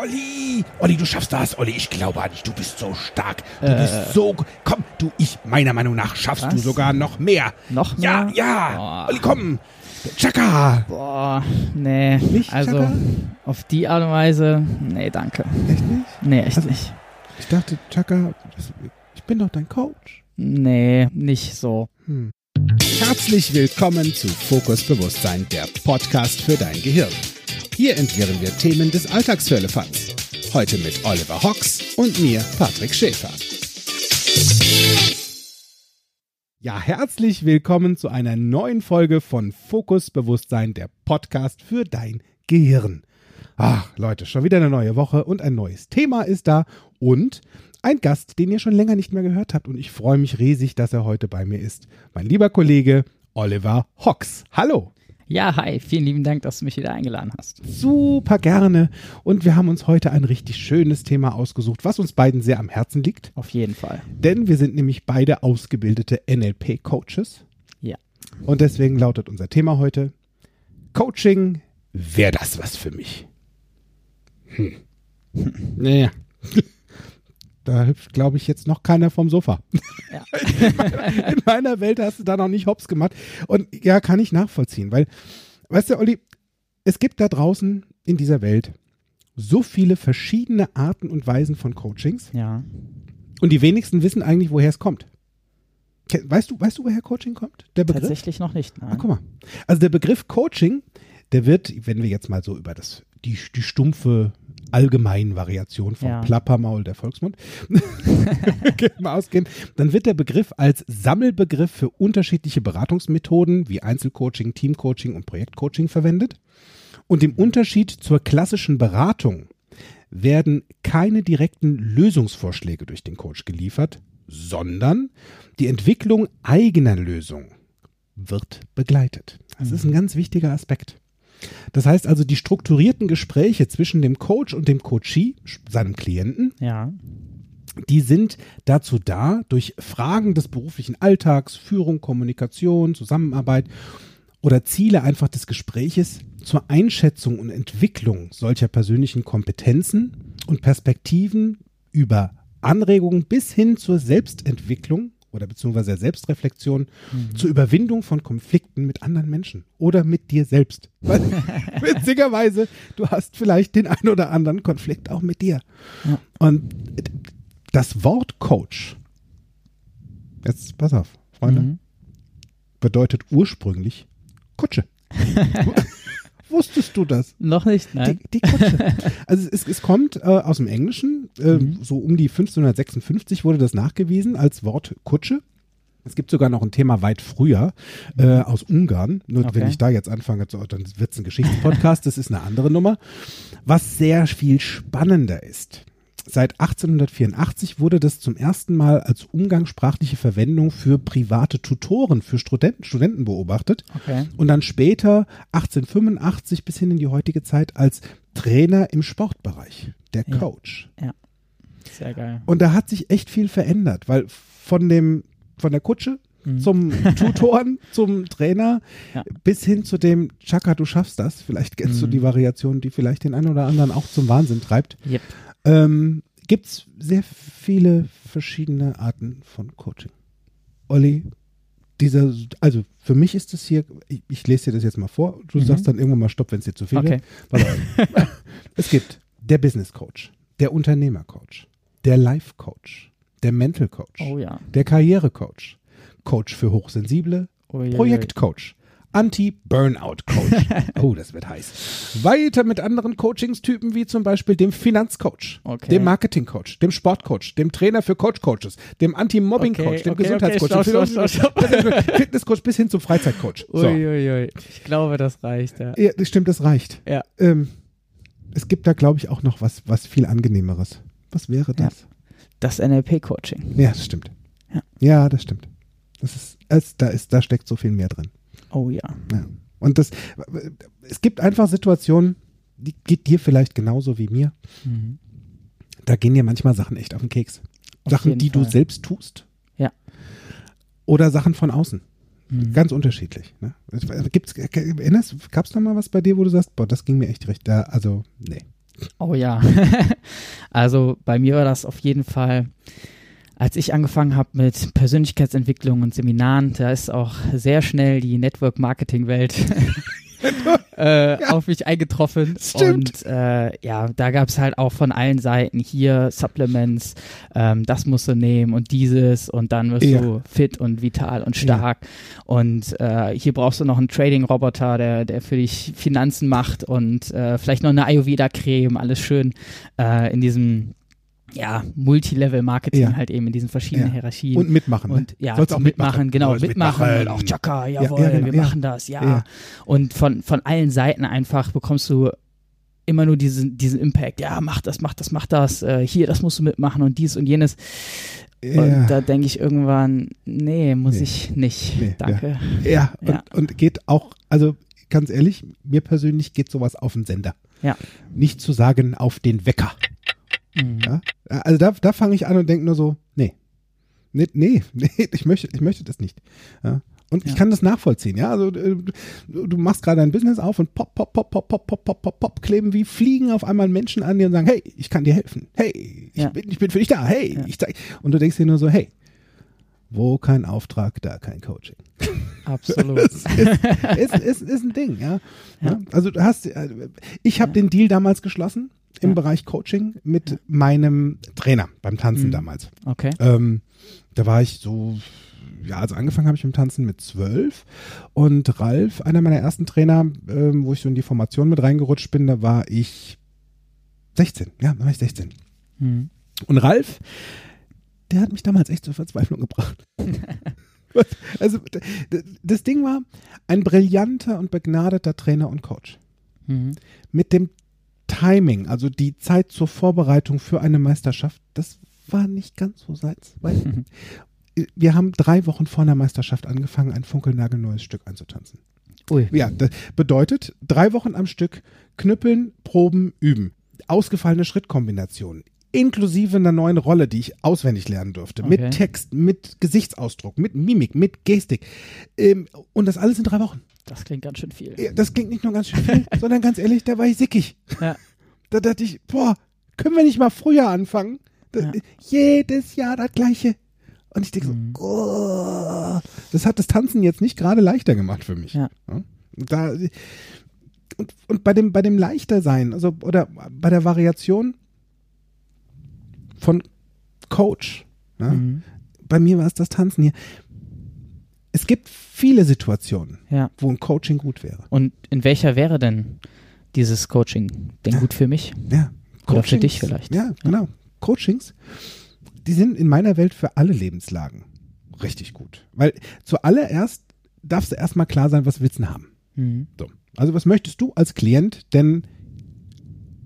Olli, Olli, du schaffst das. Olli, ich glaube an dich. Du bist so stark. Du bist so. Komm, du, ich, meiner Meinung nach schaffst du Was? sogar noch mehr. Noch Ja, mehr? ja. Boah. Olli, komm. Chaka. Boah, nee. Nicht, also Chaka? auf die Art und Weise, nee, danke. Echt nicht? Nee, echt Also- nicht. Ich dachte, Chaka, ich bin doch dein Coach. Nee, nicht so. Hm. Herzlich willkommen zu Fokus Bewusstsein, der Podcast für dein Gehirn. Hier entwirren wir Themen des Alltagsfirlefanz. Heute mit Oliver Hox und mir, Patrick Schäfer. Ja, herzlich willkommen zu einer neuen Folge von Fokus Bewusstsein, der Podcast für dein Gehirn. Ach, Leute, schon wieder eine neue Woche und ein neues Thema ist da und ein Gast, den ihr schon länger nicht mehr gehört habt und ich freue mich riesig, dass er heute bei mir ist. Mein lieber Kollege Oliver Hox. Hallo. Ja, hi, vielen lieben Dank, dass du mich wieder eingeladen hast. Super gerne. Und wir haben uns heute ein richtig schönes Thema ausgesucht, was uns beiden sehr am Herzen liegt. Auf jeden Fall. Denn wir sind nämlich beide ausgebildete NLP-Coaches. Ja. Und deswegen lautet unser Thema heute: Coaching, wäre das was für mich? Hm. Naja. Da hüpft, glaube ich, jetzt noch keiner vom Sofa. Ja. In meiner Welt hast du da noch nicht hops gemacht. Und ja, kann ich nachvollziehen, weil, weißt du, Olli, es gibt da draußen in dieser Welt so viele verschiedene Arten und Weisen von Coachings. Ja. Und die wenigsten wissen eigentlich, woher es kommt. Weißt du, weißt du, woher Coaching kommt? Der Begriff? Tatsächlich noch nicht. Ah, Nein. guck mal. Also der Begriff Coaching, der wird, wenn wir jetzt mal so über das, die, die stumpfe Allgemeinvariation vom Ja. Plappermaul der Volksmund mal ausgehen, dann wird der Begriff als Sammelbegriff für unterschiedliche Beratungsmethoden wie Einzelcoaching, Teamcoaching und Projektcoaching verwendet. Und im Unterschied zur klassischen Beratung werden keine direkten Lösungsvorschläge durch den Coach geliefert, sondern die Entwicklung eigener Lösungen wird begleitet. Das ist ein ganz wichtiger Aspekt. Das heißt also, die strukturierten Gespräche zwischen dem Coach und dem Coachee, seinem Klienten, Ja. die sind dazu da, durch Fragen des beruflichen Alltags, Führung, Kommunikation, Zusammenarbeit oder Ziele einfach des Gespräches zur Einschätzung und Entwicklung solcher persönlichen Kompetenzen und Perspektiven über Anregungen bis hin zur Selbstentwicklung oder beziehungsweise Selbstreflexion zur Überwindung von Konflikten mit anderen Menschen oder mit dir selbst. Weil, witzigerweise, du hast vielleicht den ein oder anderen Konflikt auch mit dir. Ja. Und das Wort Coach, jetzt pass auf, Freunde, Mhm. bedeutet ursprünglich Kutsche. Wusstest du das? Noch nicht, nein. Die, die Kutsche. Also es, es kommt äh, aus dem Englischen, äh, Mhm. so um die 1556 wurde das nachgewiesen als Wort Kutsche. Es gibt sogar noch ein Thema weit früher äh, aus Ungarn. Nur Okay. wenn ich da jetzt anfange, dann wird es ein Geschichtspodcast, das ist eine andere Nummer. Was sehr viel spannender ist. Seit 1884 wurde das zum ersten Mal als umgangssprachliche Verwendung für private Tutoren, für Studenten, Studenten beobachtet Okay. und dann später 1885 bis hin in die heutige Zeit als Trainer im Sportbereich, der Ja. Coach. Sehr geil. Und da hat sich echt viel verändert, weil von dem von der Kutsche Mhm. zum Tutoren, zum Trainer Ja. bis hin zu dem Chaka, du schaffst das. Vielleicht kennst du Mhm. die Variation, die vielleicht den einen oder anderen auch zum Wahnsinn treibt. Yep. Ähm, Gibt es sehr viele verschiedene Arten von Coaching. Olli, dieser, also für mich ist es hier, ich, ich lese dir das jetzt mal vor, du Mhm. sagst dann irgendwann mal Stopp, wenn es dir zu viel Okay. wird. Es gibt der Business Coach, der Unternehmer Coach, der Life Coach, der Mental Coach, Oh ja. der Karriere Coach, Coach für Hochsensible, Uiuiui. Projektcoach, Anti-Burnout-Coach. oh, das wird heiß. Weiter mit anderen Coachingstypen wie zum Beispiel dem Finanzcoach, Okay. dem Marketingcoach, dem Sportcoach, dem Trainer für Coach-Coaches, dem Anti-Mobbing-Coach, Okay, dem okay, Gesundheitscoach, dem Fitnesscoach bis hin zum Freizeitcoach. So. Uiuiui. Ich glaube, das reicht, ja. Ja, das stimmt, das reicht. Ja. Ähm, es gibt da, glaube ich, auch noch was, was viel angenehmeres. Was wäre das? Das NLP-Coaching. Ja, das stimmt. Ja. Ja, das stimmt. Das ist, es, da ist, da steckt so viel mehr drin. Oh ja. Ja. Und das, es gibt einfach Situationen, die geht dir vielleicht genauso wie mir. Mhm. Da gehen dir manchmal Sachen echt auf den Keks. Auf Sachen, die du Fall. selbst tust. Ja. Oder Sachen von außen. Mhm. Ganz unterschiedlich. Ne? Gibt's, erinnerst, gab's da mal was bei dir, wo du sagst, boah, das ging mir echt recht, da, also, nee, Oh ja. also bei mir war das auf jeden Fall, als ich angefangen habe mit Persönlichkeitsentwicklung und Seminaren, da ist auch sehr schnell die Network-Marketing-Welt äh, ja. auf mich eingetroffen. Stimmt. Und äh, ja, da gab es halt auch von allen Seiten hier Supplements, ähm, das musst du nehmen und dieses und dann wirst ja. du fit und vital und stark. Ja. Und äh, hier brauchst du noch einen Trading-Roboter, der, der für dich Finanzen macht und äh, vielleicht noch eine Ayurveda-Creme, alles schön äh, in diesem ja, Multilevel-Marketing ja. halt eben in diesen verschiedenen ja. Hierarchien. Und mitmachen. Ne? Und ja, auch mitmachen, mitmachen. genau, mitmachen, mitmachen. Und auch Chaka, jawohl, ja, genau, wir machen das, ja. Und von, von allen Seiten einfach bekommst du immer nur diesen, diesen Impact, ja, mach das, mach das, mach das, äh, hier, das musst du mitmachen und dies und jenes. Und da denke ich irgendwann, nee, muss nee. ich nicht. Nee, Danke. Ja, und, und geht auch, also ganz ehrlich, mir persönlich geht sowas auf den Sender. Ja. Nicht zu sagen auf den Wecker. Mhm. Ja? Also da, da fange ich an und denke nur so, nee. Nee, nee, nee, ich möchte, ich möchte das nicht. Ja? Und ja. ich kann das nachvollziehen, ja. Also äh, du, du machst gerade ein Business auf und pop, pop, pop, pop, pop, pop, pop, pop, pop, kleben wie Fliegen auf einmal Menschen an dir und sagen, hey, ich kann dir helfen. Hey, ich, ja. bin, ich bin für dich da. Hey, ja. ich zeig. Und du denkst dir nur so, hey, wo kein Auftrag, da kein Coaching. Absolut. ist, ist, ist, ist, ein Ding, ja. Also du hast, äh, ich habe den Deal damals geschlossen im Bereich Coaching mit meinem Trainer beim Tanzen mhm. damals. Okay. Ähm, da war ich so, ja, also angefangen habe ich mit dem Tanzen mit zwölf und Ralf, einer meiner ersten Trainer, ähm, wo ich so in die Formation mit reingerutscht bin, da war ich 16, ja, da war ich 16. Mhm. Und Ralf, der hat mich damals echt zur Verzweiflung gebracht. also das Ding war ein brillanter und begnadeter Trainer und Coach. Mhm. Mit dem Timing, also die Zeit zur Vorbereitung für eine Meisterschaft, das war nicht ganz so seins. Weil wir haben drei Wochen vor der Meisterschaft angefangen, ein funkelnagelneues Stück einzutanzen. Ui. Ja, das bedeutet drei Wochen am Stück knüppeln, proben, üben. Ausgefallene Schrittkombinationen, inklusive einer neuen Rolle, die ich auswendig lernen durfte, okay. mit Text, mit Gesichtsausdruck, mit Mimik, mit Gestik. Ähm, und das alles in drei Wochen. Das klingt ganz schön viel. Das klingt nicht nur ganz schön viel, sondern ganz ehrlich, da war ich sickig. Ja. Da dachte ich, boah, können wir nicht mal früher anfangen? Da, ja. Jedes Jahr das Gleiche. Und ich denke so, mhm. oh, das hat das Tanzen jetzt nicht gerade leichter gemacht für mich. Ja. Da, und, und bei dem, bei dem leichter sein, also, oder bei der Variation von Coach, ne? mhm. bei mir war es das Tanzen hier. Es gibt viele Situationen, ja. wo ein Coaching gut wäre. Und in welcher wäre denn dieses Coaching denn ja. gut für mich? Ja. Oder für dich vielleicht? Ja, genau. Ja. Coachings die sind in meiner Welt für alle Lebenslagen richtig gut. Weil zuallererst darfst du erstmal klar sein, was willst du haben. Mhm. So. Also was möchtest du als Klient denn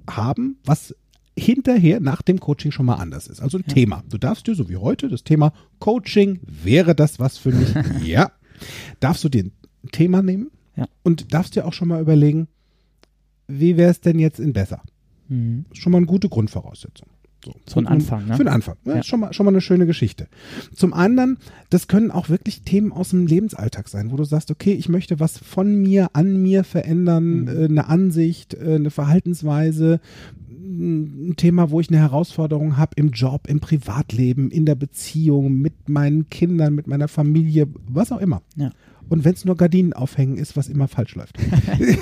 haben, was hinterher nach dem Coaching schon mal anders ist. Also ein ja. Thema. Du darfst dir, so wie heute, das Thema Coaching, wäre das was für mich? ja. Darfst du dir ein Thema nehmen ja. und darfst dir auch schon mal überlegen, wie wäre es denn jetzt in besser? Mhm. Schon mal eine gute Grundvoraussetzung. So, so ein Anfang, ne? Für den Anfang. Ja, ja. Schon, mal, schon mal eine schöne Geschichte. Zum anderen, das können auch wirklich Themen aus dem Lebensalltag sein, wo du sagst, okay, ich möchte was von mir, an mir verändern, mhm. äh, eine Ansicht, äh, eine Verhaltensweise, ein Thema, wo ich eine Herausforderung habe im Job, im Privatleben, in der Beziehung, mit meinen Kindern, mit meiner Familie, was auch immer. Ja. Und wenn es nur Gardinen aufhängen ist, was immer falsch läuft.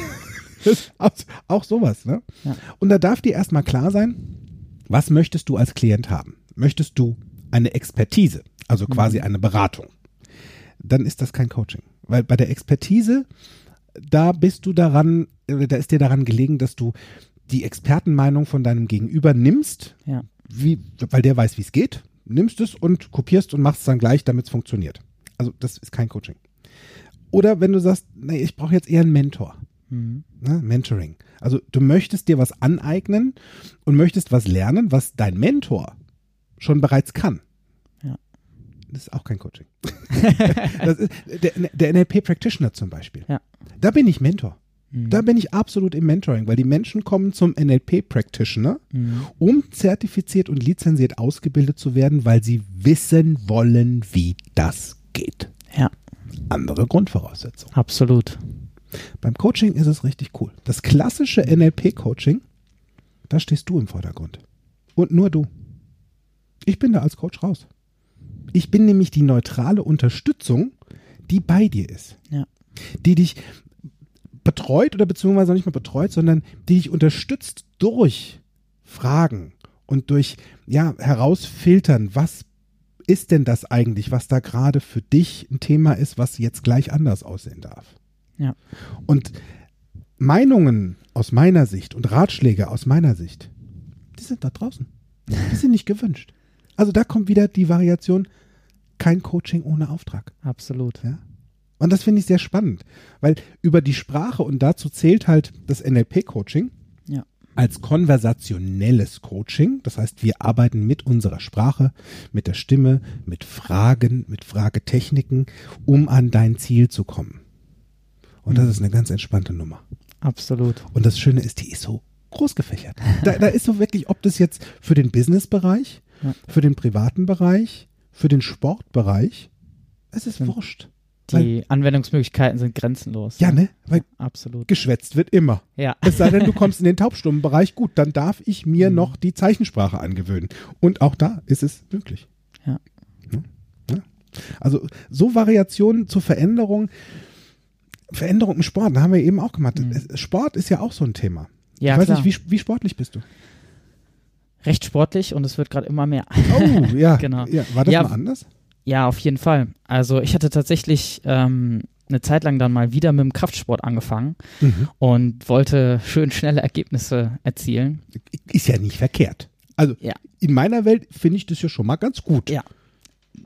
auch, auch sowas, ne? Ja. Und da darf dir erstmal klar sein, was möchtest du als Klient haben? Möchtest du eine Expertise, also quasi mhm. eine Beratung? Dann ist das kein Coaching. Weil bei der Expertise, da bist du daran, da ist dir daran gelegen, dass du die Expertenmeinung von deinem Gegenüber nimmst, ja. wie, weil der weiß, wie es geht, nimmst es und kopierst und machst es dann gleich, damit es funktioniert. Also das ist kein Coaching. Oder wenn du sagst, nee, ich brauche jetzt eher einen Mentor. Mhm. Ne? Mentoring. Also du möchtest dir was aneignen und möchtest was lernen, was dein Mentor schon bereits kann. Ja. Das ist auch kein Coaching. das ist der, der NLP-Practitioner zum Beispiel. Ja. Da bin ich Mentor. Mhm. Da bin ich absolut im Mentoring, weil die Menschen kommen zum NLP-Practitioner, mhm. um zertifiziert und lizenziert ausgebildet zu werden, weil sie wissen wollen, wie das geht. Ja. Andere Grundvoraussetzungen. Absolut. Beim Coaching ist es richtig cool. Das klassische NLP-Coaching, da stehst du im Vordergrund. Und nur du. Ich bin da als Coach raus. Ich bin nämlich die neutrale Unterstützung, die bei dir ist. Ja. Die dich betreut oder beziehungsweise nicht mehr betreut, sondern die dich unterstützt durch Fragen und durch ja herausfiltern, was ist denn das eigentlich, was da gerade für dich ein Thema ist, was jetzt gleich anders aussehen darf. Ja. Und Meinungen aus meiner Sicht und Ratschläge aus meiner Sicht, die sind da draußen. Die sind nicht gewünscht. Also da kommt wieder die Variation, kein Coaching ohne Auftrag. Absolut. Ja? Und das finde ich sehr spannend, weil über die Sprache und dazu zählt halt das NLP-Coaching Ja. als konversationelles Coaching. Das heißt, wir arbeiten mit unserer Sprache, mit der Stimme, mit Fragen, mit Fragetechniken, um an dein Ziel zu kommen. Und das ist eine ganz entspannte Nummer. Absolut. Und das Schöne ist, die ist so groß gefächert. Da, da ist so wirklich, ob das jetzt für den Businessbereich, Ja. für den privaten Bereich, für den Sportbereich, es ist wurscht. Die Anwendungsmöglichkeiten sind grenzenlos. Ja, ne? Weil Absolut. geschwätzt wird immer. Ja. Es sei denn, du kommst in den Taubstummenbereich, gut, dann darf ich mir Mhm. noch die Zeichensprache angewöhnen. Und auch da ist es möglich. Ja. Ja. Ja. Also so Variationen zur Veränderung. Veränderung im Sport, da haben wir eben auch gemacht. Mhm. Sport ist ja auch so ein Thema. Ja, ich weiß klar. nicht, wie, wie sportlich bist du? Recht sportlich und es wird gerade immer mehr. Oh, ja. Genau. Ja. War das Ja. mal anders? Ja, auf jeden Fall. Also ich hatte tatsächlich ähm, eine Zeit lang dann mal wieder mit dem Kraftsport angefangen Mhm. und wollte schön schnelle Ergebnisse erzielen. Ist ja nicht verkehrt. Also Ja. in meiner Welt finde ich das ja schon mal ganz gut. Ja.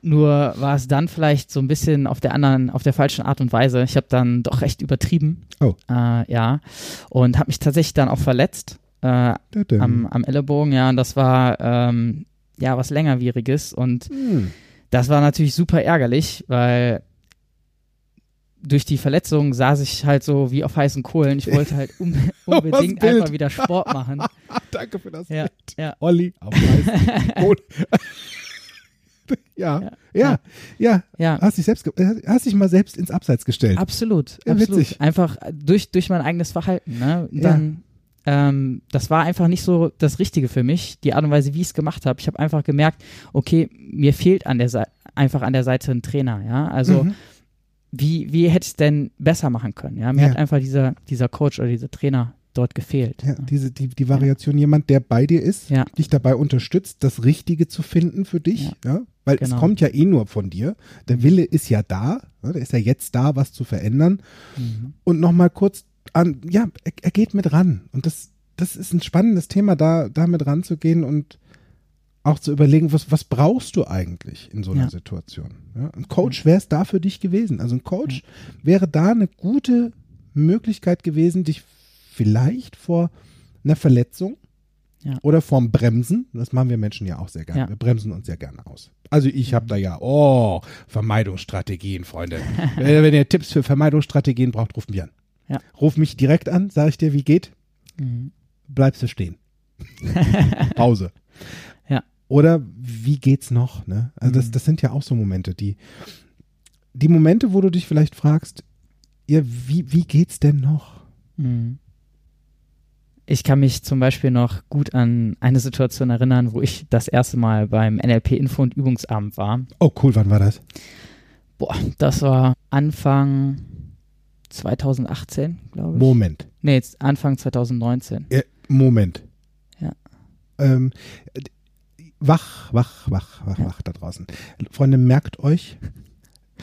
Nur war es dann vielleicht so ein bisschen auf der anderen, auf der falschen Art und Weise. Ich habe dann doch recht übertrieben. Oh. Äh, ja. Und habe mich tatsächlich dann auch verletzt äh, am, am Ellenbogen. Ja, und das war ähm, ja was längerwieriges. Und Hm. Das war natürlich super ärgerlich, weil durch die Verletzung saß ich halt so wie auf heißen Kohlen. Ich wollte halt un unbedingt einfach wieder Sport machen. Danke für das Ja, Bild. ja. Olli auf weißen Boden. ja, ja, ja, ja. Ja, Hast dich selbst, äh, hast dich mal selbst ins Abseits gestellt. absolut, Ja, absolut. witzig. Einfach durch, durch mein eigenes Verhalten. Ne? Ja. Dann, ähm, das war einfach nicht so das Richtige für mich, die Art und Weise, wie ich es gemacht habe. Ich habe einfach gemerkt, okay, mir fehlt an der Seite, einfach an der Seite ein Trainer. Ja, also Mhm. wie, wie hätte ich es denn besser machen können? Ja, mir Ja. hat einfach dieser, dieser Coach oder dieser Trainer dort gefehlt. Ja, diese, die, die Variation, jemand, der bei dir ist, Ja. dich dabei unterstützt, das Richtige zu finden für dich. Ja. Weil es Genau. kommt ja eh nur von dir. Der Wille ist ja da. Ne? Der ist ja jetzt da, was zu verändern. Mhm. Und nochmal kurz an, ja, er, er geht mit ran. Und das, das ist ein spannendes Thema, da, da mit ranzugehen und auch zu überlegen, was, was brauchst du eigentlich in so einer Ja. Situation? Ja, ein Coach wäre es da für dich gewesen. Also ein Coach wäre da eine gute Möglichkeit gewesen, dich vielleicht vor einer Verletzung Ja. oder vorm Bremsen, das machen wir Menschen ja auch sehr gerne, Ja. wir bremsen uns ja gerne aus. Also ich habe da ja, oh, Vermeidungsstrategien, Freunde. wenn, wenn ihr Tipps für Vermeidungsstrategien braucht, ruft mich an. Ja. Ruf mich direkt an, sage ich dir, wie geht, Mhm. bleibst du stehen. Pause. Ja. Oder wie geht's noch? Ne? Also das, Mhm. das sind ja auch so Momente, die, die Momente, wo du dich vielleicht fragst, ja, wie, wie geht's denn noch? Mhm. Ich kann mich zum Beispiel noch gut an eine Situation erinnern, wo ich das erste Mal beim NLP-Info- und Übungsabend war. Oh, cool, wann war das? Boah, das war Anfang 2018, glaube ich. Moment. Nee, jetzt Anfang 2019. Äh, Moment. Ja. Ähm, wach, wach, wach, wach, Ja. wach da draußen. Freunde, merkt euch,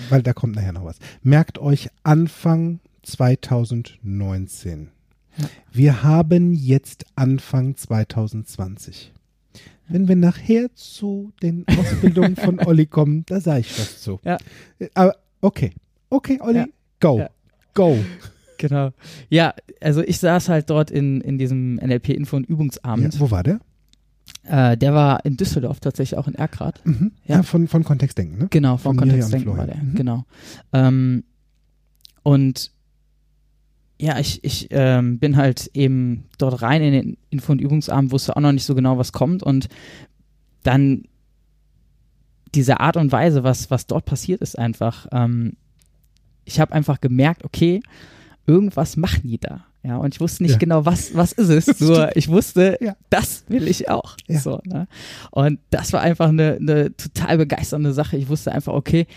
weil da kommt nachher noch was. Merkt euch Anfang 2019. Ja. Wir haben jetzt Anfang 2020. Wenn wir nachher zu den Ausbildungen von Olli kommen, da sage ich was zu. Ja. Aber okay. Okay, Olli, Ja. go. Go. Genau. Ja, also ich saß halt dort in, in diesem NLP-Info- und Übungsabend. Ja, wo war der? Äh, der war in Düsseldorf tatsächlich auch in Erkrath. Mhm. Ja. Ja. von, von Kontextdenken, ne? Genau, Von Miriam Kontextdenken war der. Mhm. Genau. Ähm, und ja, ich, ich ähm, bin halt eben dort rein in den Info- und Übungsabend, wusste auch noch nicht so genau, was kommt und dann diese Art und Weise, was, was dort passiert ist einfach, ähm, ich habe einfach gemerkt, okay, irgendwas machen die da. Ja, und ich wusste nicht ja. genau, was, was ist es. Nur ich wusste, ja. das will ich auch. Ja. So, ne? Und das war einfach eine, eine total begeisternde Sache. Ich wusste einfach, okay,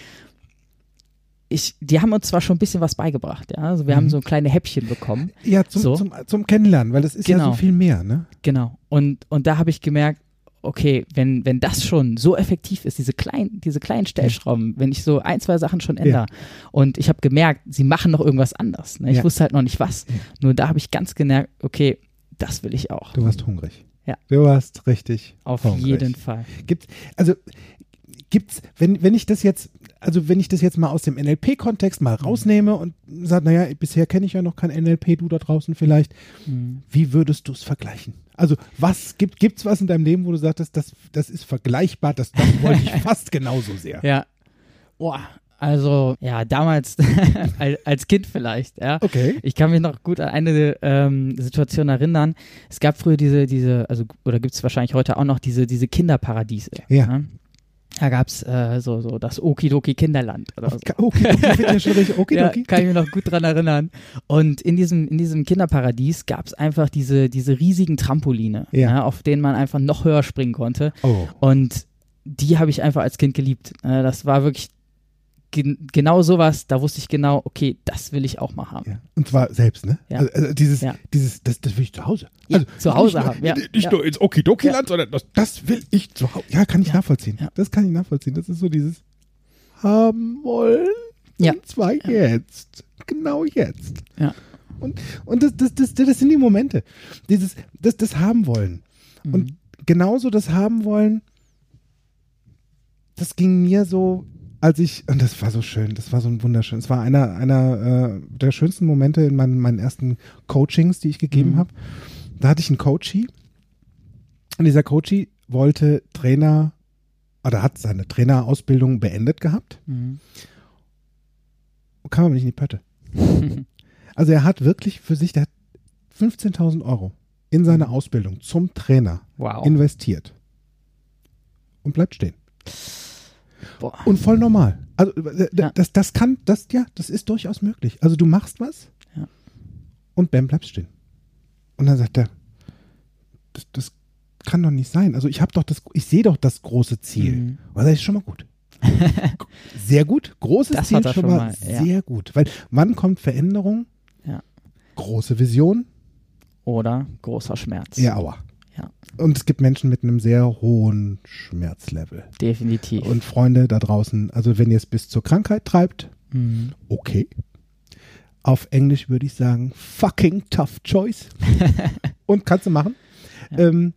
ich, die haben uns zwar schon ein bisschen was beigebracht, ja. Also wir mhm. haben so kleine Häppchen bekommen. Ja, zum, so. zum, zum Kennenlernen, weil das ist genau. ja so viel mehr, ne? Genau. Und, und da habe ich gemerkt, okay, wenn, wenn das schon so effektiv ist, diese kleinen, diese kleinen Stellschrauben, wenn ich so ein, zwei Sachen schon ändere ja. und ich habe gemerkt, sie machen noch irgendwas anders. Ne? Ich ja. wusste halt noch nicht was. Ja. Nur da habe ich ganz gemerkt, okay, das will ich auch. Du warst hungrig. Ja. Du warst richtig. Auf hungrig. jeden Fall. Gibt, also gibt's, wenn, wenn ich das jetzt, also wenn ich das jetzt mal aus dem NLP-Kontext mal rausnehme und sage, naja, bisher kenne ich ja noch kein NLP, du da draußen vielleicht, mhm. wie würdest du es vergleichen? Also was gibt es was in deinem Leben, wo du sagtest, das, das ist vergleichbar, das, das wollte ich fast genauso sehr. Ja. Boah, also ja, damals als Kind vielleicht, ja. Okay. Ich kann mich noch gut an eine ähm, Situation erinnern. Es gab früher diese, diese, also oder gibt es wahrscheinlich heute auch noch diese, diese Kinderparadiese. Ja. ja? Da gab es äh, so, so das Okidoki Kinderland oder so. Okidoki. Okidoki. Ja, kann ich mich noch gut dran erinnern. Und in diesem, in diesem Kinderparadies gab es einfach diese, diese riesigen Trampoline, ja. ja. auf denen man einfach noch höher springen konnte. Oh. Und die habe ich einfach als Kind geliebt. Äh, das war wirklich gen genau sowas, da wusste ich genau, okay, das will ich auch mal haben. Ja. Und zwar selbst, ne? Ja. Also, also dieses, ja. dieses, das, das will ich zu Hause. Also, zu Hause haben, ja. Nicht nur ins Okidoki-Land, sondern das, das will ich zu Hause. Ja, kann ich nachvollziehen. Das kann ich nachvollziehen. Das ist so dieses haben wollen. Ja. Und zwar jetzt. Genau jetzt. Ja. Und, und das, das, das, das sind die Momente. Dieses, das, das haben wollen. Mhm. Und genauso das haben wollen, das ging mir so als ich, und das war so schön, das war so ein wunderschön, es war einer, einer äh, der schönsten Momente in meinen, meinen ersten Coachings, die ich gegeben mhm. habe. Da hatte ich einen Coachie und dieser Coachie wollte Trainer oder hat seine Trainerausbildung beendet gehabt mhm. und kam aber nicht in die Pötte. also er hat wirklich für sich, der hat 15.000 Euro in seine mhm. Ausbildung zum Trainer wow. investiert und bleibt stehen. Boah. Und voll normal. Also äh, ja. das, das kann, das, ja, das ist durchaus möglich. Also du machst was ja. und Bam bleibst stehen. Und dann sagt er, das, das kann doch nicht sein. Also ich habe doch das, ich sehe doch das große Ziel. Mhm. das ist schon mal gut. sehr gut. Großes das Ziel schon, schon mal, ja. sehr gut. Weil wann kommt Veränderung? Ja. Große Vision. Oder großer Schmerz. Ja, aua. Ja. Und es gibt Menschen mit einem sehr hohen Schmerzlevel. Definitiv. Und Freunde da draußen, also wenn ihr es bis zur Krankheit treibt, mhm. okay. Auf Englisch würde ich sagen, fucking tough choice. Und kannst du machen. Ja. Ähm,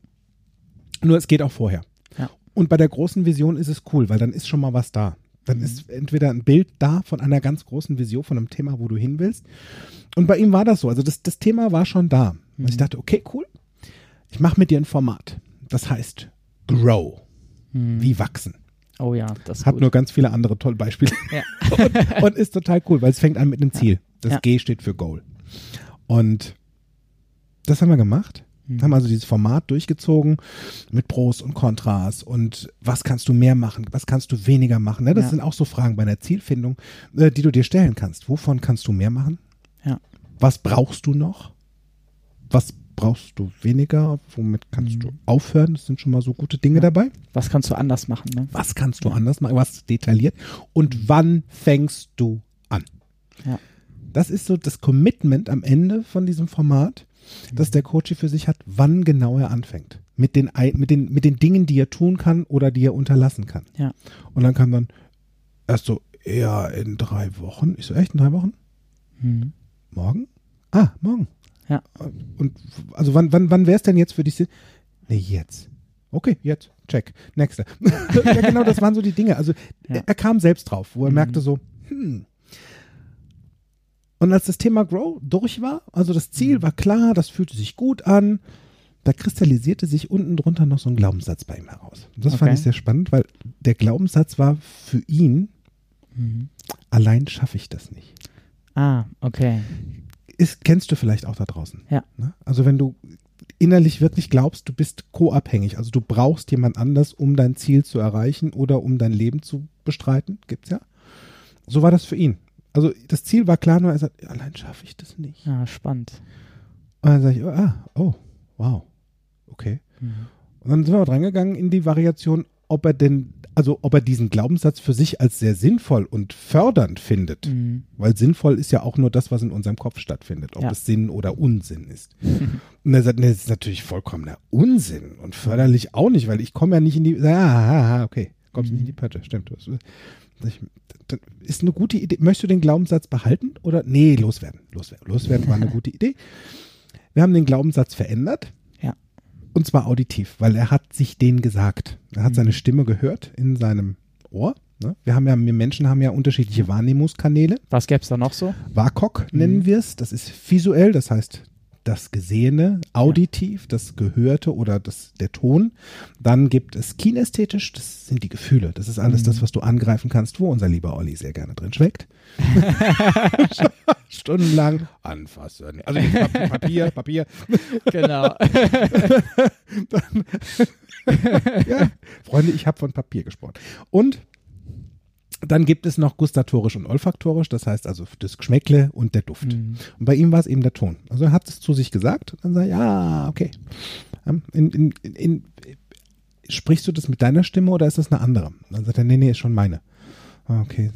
nur es geht auch vorher. Ja. Und bei der großen Vision ist es cool, weil dann ist schon mal was da. Dann mhm. ist entweder ein Bild da von einer ganz großen Vision, von einem Thema, wo du hin willst. Und bei ihm war das so. Also das, das Thema war schon da. Mhm. Ich dachte, okay, cool. Ich mache mit dir ein Format. Das heißt Grow. Hm. Wie wachsen. Oh ja, das Hat gut. nur ganz viele andere tolle Beispiele. Ja. und, und, ist total cool, weil es fängt an mit einem Ziel. Das ja. G steht für Goal. Und das haben wir gemacht. Hm. Haben also dieses Format durchgezogen mit Pros und Kontras und was kannst du mehr machen, was kannst du weniger machen. Ne? Das ja. sind auch so Fragen bei einer Zielfindung, äh, die du dir stellen kannst. Wovon kannst du mehr machen? Ja. Was brauchst du noch? Was brauchst du weniger, womit kannst mhm. du aufhören? Das sind schon mal so gute Dinge ja. dabei. Was kannst du anders machen? Ne? Was kannst du anders machen? Was detailliert? Und wann fängst du an? Ja. Das ist so das Commitment am Ende von diesem Format, mhm. dass der Coach für sich hat, wann genau er anfängt. Mit den, mit, den, mit den Dingen, die er tun kann oder die er unterlassen kann. Ja. Und dann kann man erst so, ja, in drei Wochen. Ich so, echt, in drei Wochen? Mhm. Morgen? Ah, morgen. Ja. Und also wann, wann, wann wäre es denn jetzt für dich? Nee, jetzt. Okay, jetzt. Check. Nächste. ja, genau, das waren so die Dinge. Also ja. er, er, kam selbst drauf, wo er mhm. merkte so, hm. Und als das Thema Grow durch war, also das Ziel mhm. war klar, das fühlte sich gut an, da kristallisierte sich unten drunter noch so ein Glaubenssatz bei ihm heraus. Und das okay. fand ich sehr spannend, weil der Glaubenssatz war für ihn, mhm. allein schaffe ich das nicht. Ah, okay ist, kennst du vielleicht auch da draußen. Ja. Ne? Also wenn du innerlich wirklich glaubst, du bist co-abhängig, also du brauchst jemand anders, um dein Ziel zu erreichen oder um dein Leben zu bestreiten, gibt's ja. So war das für ihn. Also das Ziel war klar, nur er sagt, allein schaffe ich das nicht. Ja, spannend. Und dann sage ich, oh, ah, oh, wow, okay. Mhm. Und dann sind wir dran gegangen in die Variation, ob er denn, also ob er diesen Glaubenssatz für sich als sehr sinnvoll und fördernd findet. Mhm. Weil sinnvoll ist ja auch nur das, was in unserem Kopf stattfindet, ob ja. es Sinn oder Unsinn ist. und er sagt, nee, das ist natürlich vollkommener Unsinn und förderlich auch nicht, weil ich komme ja nicht in die, ah, okay, kommst mhm. nicht in die Pötte, stimmt. Das, das ist eine gute Idee. Möchtest du den Glaubenssatz behalten oder? Nee, loswerden. Loswerden, loswerden war eine gute Idee. Wir haben den Glaubenssatz verändert und zwar auditiv, weil er hat sich den gesagt. Er hat mhm. seine Stimme gehört in seinem Ohr. Ne? Wir haben ja, wir Menschen haben ja unterschiedliche Wahrnehmungskanäle. Was gäbe es da noch so? WAKOK nennen mhm. wir es. Das ist visuell, das heißt das Gesehene, auditiv, das Gehörte oder das, der Ton. Dann gibt es kinästhetisch, das sind die Gefühle. Das ist alles mhm. das, was du angreifen kannst, wo unser lieber Olli sehr gerne drin schweckt. Stundenlang anfassen. Also Papier, Papier. Genau. Dann, ja, Freunde, ich habe von Papier gesprochen. Und dann gibt es noch gustatorisch und olfaktorisch, das heißt also das Geschmäckle und der Duft. Mhm. Und bei ihm war es eben der Ton. Also er hat es zu sich gesagt und dann sagt, ja, okay. In, in, in, sprichst du das mit deiner Stimme oder ist das eine andere? Dann sagt er, nee, nee, ist schon meine. Okay.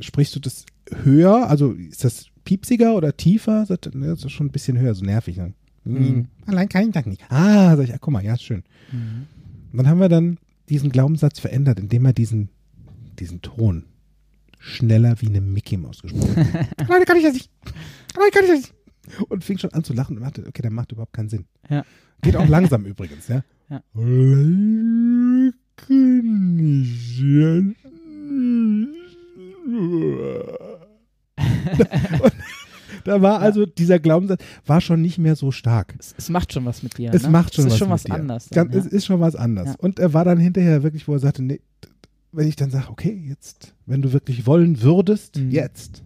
Sprichst du das höher? Also ist das piepsiger oder tiefer? Sagt er, das ist schon ein bisschen höher, so nervig. Ne? Mhm. Allein kann ich das nicht. Ah, sag ich, ah, guck mal, ja, schön. Mhm. Und dann haben wir dann diesen Glaubenssatz verändert, indem er diesen diesen Ton schneller wie eine Mickey Maus gesprochen. Leute, kann ich das nicht. Leute, kann ich das nicht. Und fing schon an zu lachen und dachte, okay, der macht überhaupt keinen Sinn. Ja. Geht auch langsam übrigens, ja. ja. da war also dieser Glaubenssatz war schon nicht mehr so stark. Es, es macht schon was mit dir. Es ne? macht schon es ist was schon was dir. anders. Dann, ja. Es ist schon was anders. Ja. Und er war dann hinterher wirklich, wo er sagte, nee, wenn ich dann sage, okay, jetzt, wenn du wirklich wollen würdest, mhm. jetzt,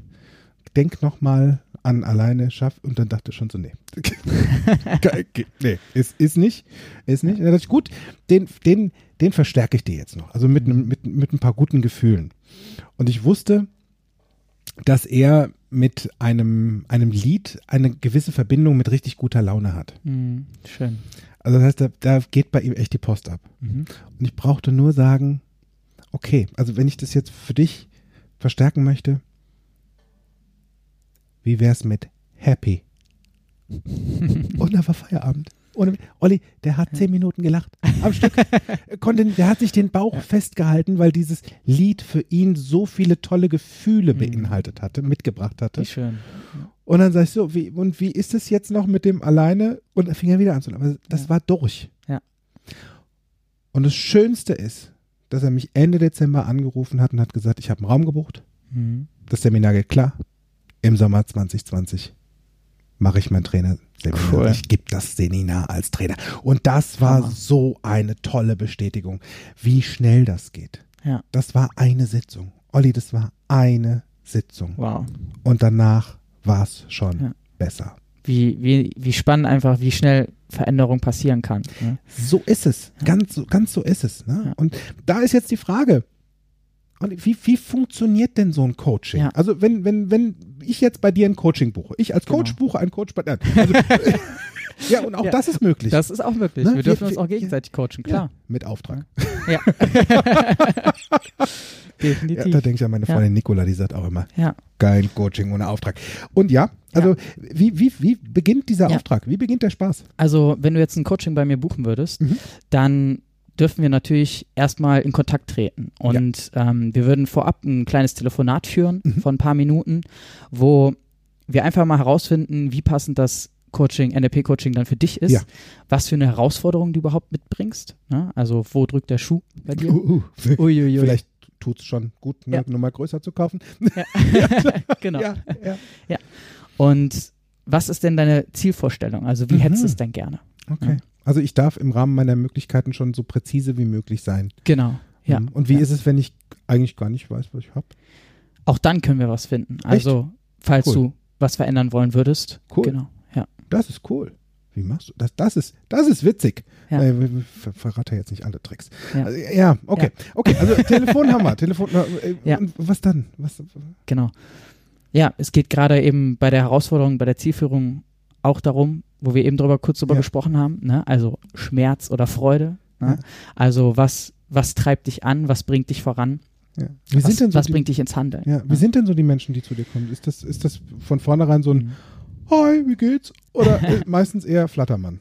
denk noch mal an alleine schaff und dann dachte ich schon so, nee. nee, ist, ist nicht, ist nicht. Dann dachte ich, gut, den, den, den verstärke ich dir jetzt noch. Also mit, einem, mit, mit ein paar guten Gefühlen. Und ich wusste, dass er mit einem, einem Lied eine gewisse Verbindung mit richtig guter Laune hat. Mhm, schön. Also das heißt, da, da, geht bei ihm echt die Post ab. Mhm. Und ich brauchte nur sagen, okay, also wenn ich das jetzt für dich verstärken möchte, wie wäre es mit happy? Und da war Feierabend. Und Olli, der hat zehn Minuten gelacht am Stück. Konnte, der hat sich den Bauch ja. festgehalten, weil dieses Lied für ihn so viele tolle Gefühle mhm. beinhaltet hatte, mitgebracht hatte. Wie schön. Und dann sag ich so, wie, und wie ist es jetzt noch mit dem alleine? Und er fing er wieder an zu lachen. Aber das ja. war durch. Ja. Und das Schönste ist, dass er mich Ende Dezember angerufen hat und hat gesagt, ich habe einen Raum gebucht. Mhm. Das Seminar geht klar. Im Sommer 2020 mache ich mein Trainer. Cool. Ich gebe das Seminar als Trainer. Und das war Hammer. so eine tolle Bestätigung, wie schnell das geht. Ja. Das war eine Sitzung. Olli, das war eine Sitzung. Wow. Und danach war es schon ja. besser. Wie, wie, wie spannend einfach, wie schnell Veränderung passieren kann. Ne? So ist es. Ja. Ganz, so, ganz so ist es. Ne? Ja. Und da ist jetzt die Frage, wie, wie funktioniert denn so ein Coaching? Ja. Also wenn, wenn, wenn ich jetzt bei dir ein Coaching buche, ich als Coach genau. buche ein Coach bei dir. Also, ja, und auch das ist möglich. Das ist auch möglich. Ne? Wir dürfen wir, uns auch gegenseitig coachen, klar. mit Auftrag. Ja. Definitiv. da denke ich an meine Freundin Nicola, die sagt auch immer, geil Coaching ohne Auftrag. Und ja, also ja. wie, wie, wie beginnt dieser ja. Auftrag? Wie beginnt der Spaß? Also wenn du jetzt ein Coaching bei mir buchen würdest, mhm. dann dürfen wir natürlich erstmal in Kontakt treten. Und ja. ähm, wir würden vorab ein kleines Telefonat führen mhm. von ein paar Minuten, wo wir einfach mal herausfinden, wie passend das Coaching, NLP-Coaching dann für dich ist, ja. was für eine Herausforderung du überhaupt mitbringst. Ne? Also wo drückt der Schuh bei dir? Uh, uh, Uiuiui. Vielleicht tut es schon gut, eine ja. Nummer größer zu kaufen. Ja. genau. Ja. Und was ist denn deine Zielvorstellung? Also wie mhm. hättest du es denn gerne? Okay. Also ich darf im Rahmen meiner Möglichkeiten schon so präzise wie möglich sein. Genau. Ja. Mhm. Und wie ist es, wenn ich eigentlich gar nicht weiß, was ich habe? Auch dann können wir was finden. Also, Echt? falls cool. du was verändern wollen würdest. Cool. Genau. Ja. Das ist cool. Wie machst du das? Das ist, das ist witzig. Ja. Äh, ver verrate jetzt nicht alle Tricks. Ja, also, ja okay. Ja. Okay, also Telefon haben wir. Telefon, äh, ja. was dann? Was, genau. Ja, es geht gerade eben bei der Herausforderung, bei der Zielführung auch darum, wo wir eben drüber kurz drüber Ja. gesprochen haben, ne? also Schmerz oder Freude. Ne? Also was, was treibt dich an, was bringt dich voran, Ja. Was, so was die, bringt dich ins Handeln. ja, wie sind denn so die Menschen, die zu dir kommen? Ist das, ist das von vornherein so ein Mhm. Hi, wie geht's? Oder äh, meistens eher Flattermann?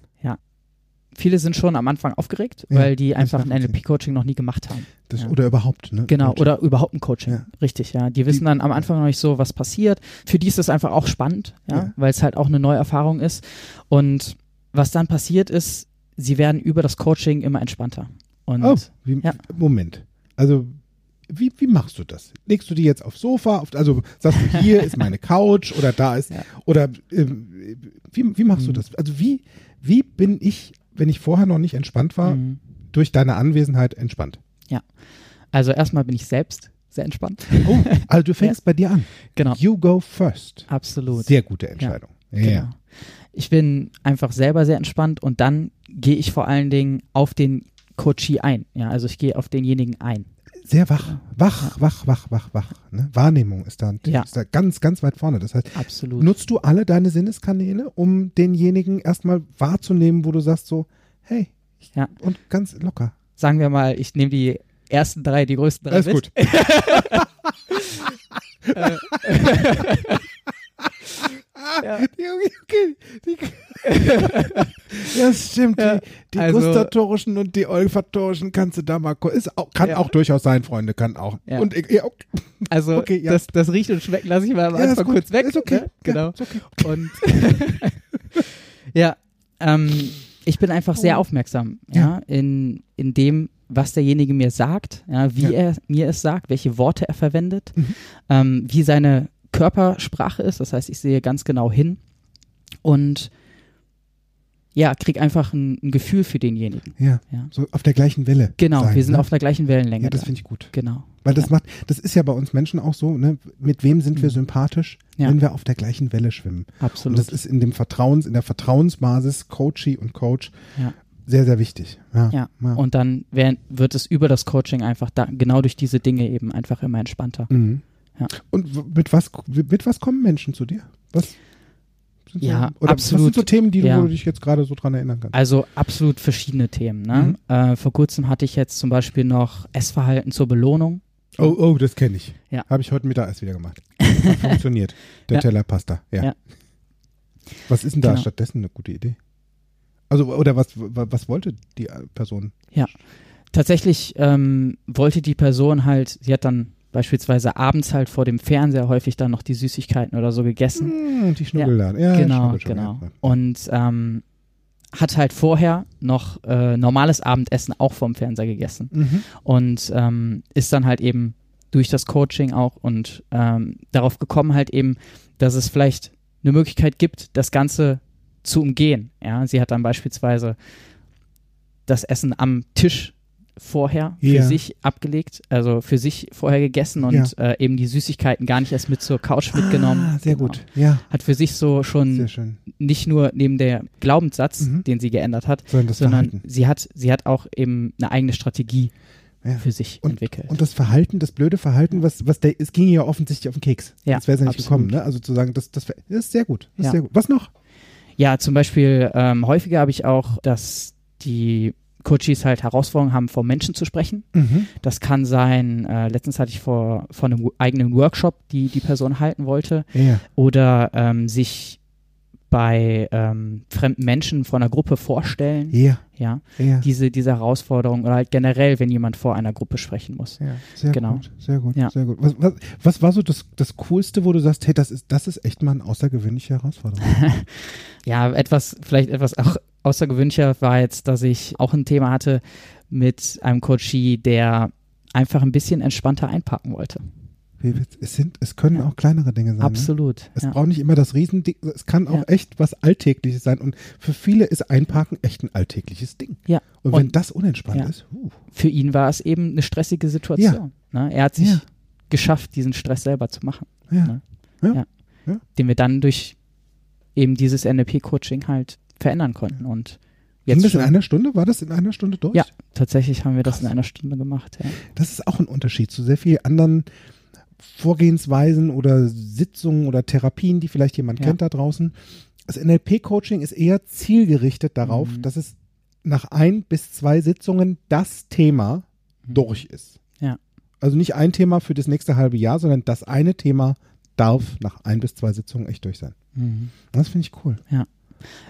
Viele sind schon am Anfang aufgeregt, Ja, weil die einfach ein. NLP-Coaching noch nie gemacht haben. Das, Ja. Oder überhaupt, ne? Genau, Coaching. oder überhaupt ein Coaching. Ja. Richtig, ja. Die wissen dann am Anfang noch nicht so, was passiert. Für die ist das einfach auch spannend, ja, Ja. weil es halt auch eine neue Erfahrung ist. Und was dann passiert ist, sie werden über das Coaching immer entspannter. Und Oh, wie, Ja. Moment. Also, wie, wie machst du das? Legst du die jetzt aufs Sofa? Auf, also sagst du, hier ist meine Couch oder da ist, Ja. oder ähm, wie, wie machst du Mhm. das? Also wie, wie bin ich, wenn ich vorher noch nicht entspannt war, Mhm. durch deine Anwesenheit entspannt? also erstmal bin ich selbst sehr entspannt. Oh, also du fängst bei dir an. Genau, You go first. absolut. Sehr gute Entscheidung. Ja. Genau. Ich bin einfach selber sehr entspannt und dann gehe ich vor allen Dingen auf den Coachee ein. Ja, also ich gehe auf denjenigen ein. Sehr wach, wach, wach, wach, wach, wach. Ne? Wahrnehmung ist da, Ja. ist da ganz, ganz weit vorne. Das heißt, Absolut. Nutzt du alle deine Sinneskanäle, um denjenigen erstmal wahrzunehmen, wo du sagst so, hey, Ja. und ganz locker. Sagen wir mal, ich nehme die ersten drei, die größten drei Alles mit. gut. Ja. Die, okay, die, das stimmt. Ja, die die also- gustatorischen und die olfatorischen kannst du da mal ist auch, Kann Ja. auch durchaus sein, Freunde, kann auch. Ja. Und ja, okay, Also Okay, ja. das, das Riechen und Schmecken lasse ich mal am ja, Anfang kurz weg. Ist okay. Ne? Genau. Ja, ist okay. Und ja, ähm, ich bin einfach sehr aufmerksam, ja, Ja. in, in dem, was derjenige mir sagt, ja, wie Ja. er mir es sagt, welche Worte er verwendet, Mhm. ähm, wie seine Körpersprache ist. Das heißt, ich sehe ganz genau hin und ja, krieg einfach ein, ein Gefühl für denjenigen. Ja, Ja. so auf der gleichen Welle. Genau, sein, wir sind ne? auf der gleichen Wellenlänge. Ja, das da. finde ich gut. Genau. Weil das Ja. macht, das ist ja bei uns Menschen auch so, ne? Mit wem sind wir Mhm. sympathisch, Ja. wenn wir auf der gleichen Welle schwimmen. Und Absolut. das ist in dem Vertrauens, in der Vertrauensbasis Coachee und Coach Ja. sehr, sehr wichtig. Ja. Ja, Und dann werden, wird es über das Coaching einfach da, genau durch diese Dinge eben einfach immer entspannter. Mhm. Ja. Und mit was, mit was kommen Menschen zu dir? Was sind Ja, so, absolut. Was sind so Themen, die du, Ja. wo du dich jetzt gerade so dran erinnern kannst? Also absolut verschiedene Themen. Ne? Mhm. Äh, vor kurzem hatte ich jetzt zum Beispiel noch Essverhalten zur Belohnung. Oh, oh, das kenne ich. Ja. Habe ich heute Mittag erst wieder gemacht. Hat funktioniert. Der Ja. Teller Pasta. Ja. Ja. Was ist denn da Genau. stattdessen eine gute Idee? Also, oder was, wa- was wollte die Person? Tatsächlich ähm, wollte die Person halt, sie hat dann beispielsweise abends halt vor dem Fernseher häufig dann noch die Süßigkeiten oder so gegessen. Hm, die Schnuckelladen. Ja, genau, Schnuckel schon, genau. ja. Und ähm, hat halt vorher noch äh, normales Abendessen auch vom Fernseher gegessen. Mhm. und ähm, ist dann halt eben durch das Coaching auch und ähm, darauf gekommen halt eben, dass es vielleicht eine Möglichkeit gibt, das Ganze zu umgehen. Ja, sie hat dann beispielsweise das Essen am Tisch vorher für Ja. sich abgelegt, also für sich vorher gegessen und Ja. äh, eben die Süßigkeiten gar nicht erst mit zur Couch mitgenommen. Ah, sehr Genau. gut. Ja, Hat für sich so schon nicht nur neben der Glaubenssatz, Mhm. den sie geändert hat, Sondern Verhalten. sie hat, sie hat auch eben eine eigene Strategie Ja. für sich Und- entwickelt. Und das Verhalten, das blöde Verhalten, was, was der, es ging ja offensichtlich auf den Keks. Ja, das wäre ja nicht absolut. gekommen, ne? Also zu sagen, das, das, das ist sehr gut. Das Ja. sehr gut. Was noch? Ja, zum Beispiel ähm, häufiger habe ich auch, dass die Coaches halt Herausforderungen haben, vor Menschen zu sprechen. Mhm. Das kann sein, äh, letztens hatte ich vor, vor einem eigenen Workshop, die die Person halten wollte, Ja. oder ähm, sich bei ähm, fremden Menschen vor einer Gruppe vorstellen. Ja. Ja, Ja. diese, diese Herausforderung oder halt generell, wenn jemand vor einer Gruppe sprechen muss. ja. Sehr Genau. gut. Sehr gut. Ja. Sehr gut. Was, was, was war so das, das Coolste, wo du sagst, hey, das ist, das ist echt mal eine außergewöhnliche Herausforderung? Ja, etwas, vielleicht etwas auch außergewöhnlicher war jetzt, dass ich auch ein Thema hatte mit einem Coachie, der einfach ein bisschen entspannter einpacken wollte. Es, sind, es können Ja. auch kleinere Dinge sein. Ne? Absolut. Es ja. braucht nicht immer das Riesending, es kann auch Ja. echt was Alltägliches sein. Und für viele ist Einparken echt ein alltägliches Ding. Ja. Und wenn Und- das unentspannt ist, uh, Für ihn war es eben eine stressige Situation. Ne? Er hat sich geschafft, diesen Stress selber zu machen, ja. Ne? Ja. Den wir dann durch eben dieses NLP-Coaching halt verändern konnten. Und jetzt das in einer Stunde? War das in einer Stunde durch? Ja. tatsächlich haben wir das Krass. in einer Stunde gemacht. Ja. Das ist auch ein Unterschied zu sehr vielen anderen Vorgehensweisen oder Sitzungen oder Therapien, die vielleicht jemand Ja. kennt da draußen. das NLP-Coaching ist eher zielgerichtet darauf, Mhm. dass es nach ein bis zwei Sitzungen das Thema Mhm. durch ist. Ja. Also nicht ein Thema für das nächste halbe Jahr, sondern das eine Thema darf nach ein bis zwei Sitzungen echt durch sein. Mhm. Das finde ich cool.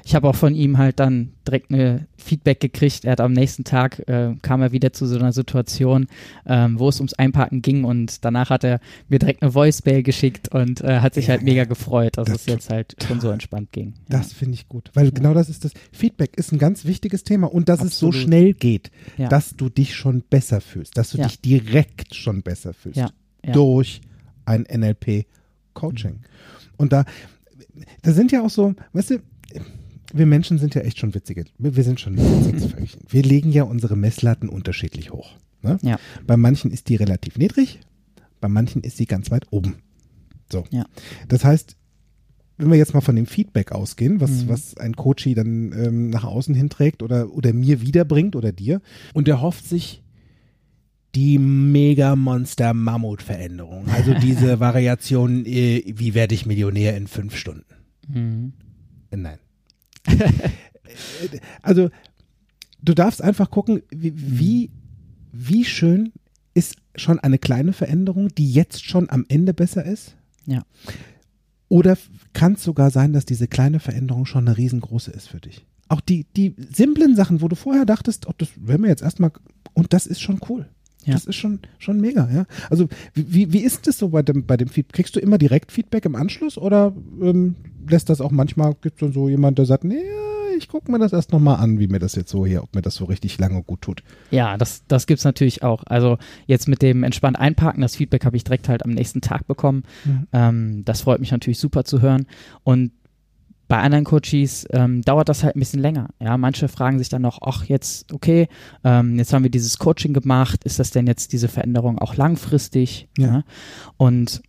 Ich habe auch von ihm halt dann direkt eine Feedback gekriegt. Er hat am nächsten Tag äh, kam er wieder zu so einer Situation, ähm, wo es ums Einparken ging und danach hat er mir direkt eine Voicemail geschickt und äh, hat sich Ja, halt mega gefreut, dass das es jetzt halt schon so entspannt ging. Ja. Das finde ich gut, weil genau das ist das. Feedback ist ein ganz wichtiges Thema und dass es so Absolut. schnell geht, Ja. dass du dich schon besser fühlst, dass du Ja. dich direkt schon besser fühlst Ja, ja. durch ein NLP-Coaching. Und da, da sind ja auch so, weißt du, wir Menschen sind ja echt schon witzige. Wir, sind schon Völkchen. Wir legen ja unsere Messlatten unterschiedlich hoch. Ne? Ja. Bei manchen ist die relativ niedrig, bei manchen ist sie ganz weit oben. So. Ja. Das heißt, wenn wir jetzt mal von dem Feedback ausgehen, was, Mhm. was ein Coachie dann ähm, nach außen hinträgt oder, oder mir wiederbringt oder dir, und er hofft sich die Mega-Monster-Mammut-Veränderung. Also diese Variation, äh, wie werde ich Millionär in fünf Stunden? Mhm. Äh, Nein. also, du darfst einfach gucken, wie, wie, schön ist schon eine kleine Veränderung, die jetzt schon am Ende besser ist? Ja. Oder kann es sogar sein, dass diese kleine Veränderung schon eine riesengroße ist für dich? Auch die, die simplen Sachen, wo du vorher dachtest, oh, das wäre mir jetzt erstmal, und das ist schon cool. Ja. Das ist schon, schon mega, ja. Also, wie, wie- ist das so bei dem, bei dem Feedback? Kriegst du immer direkt Feedback im Anschluss oder ähm, lässt das auch manchmal, gibt es dann so jemand, der sagt, nee, ich gucke mir das erst nochmal an, wie mir das jetzt so hier, ob mir das so richtig lange gut tut. Ja, das, das gibt's natürlich auch. Also jetzt mit dem entspannt einparken, das Feedback habe ich direkt halt am nächsten Tag bekommen. Mhm. Ähm, das freut mich natürlich super zu hören. Und bei anderen Coaches ähm, dauert das halt ein bisschen länger. Ja, manche fragen sich dann noch, ach jetzt, okay, ähm, jetzt haben wir dieses Coaching gemacht, ist das denn jetzt diese Veränderung auch langfristig? Ja. Und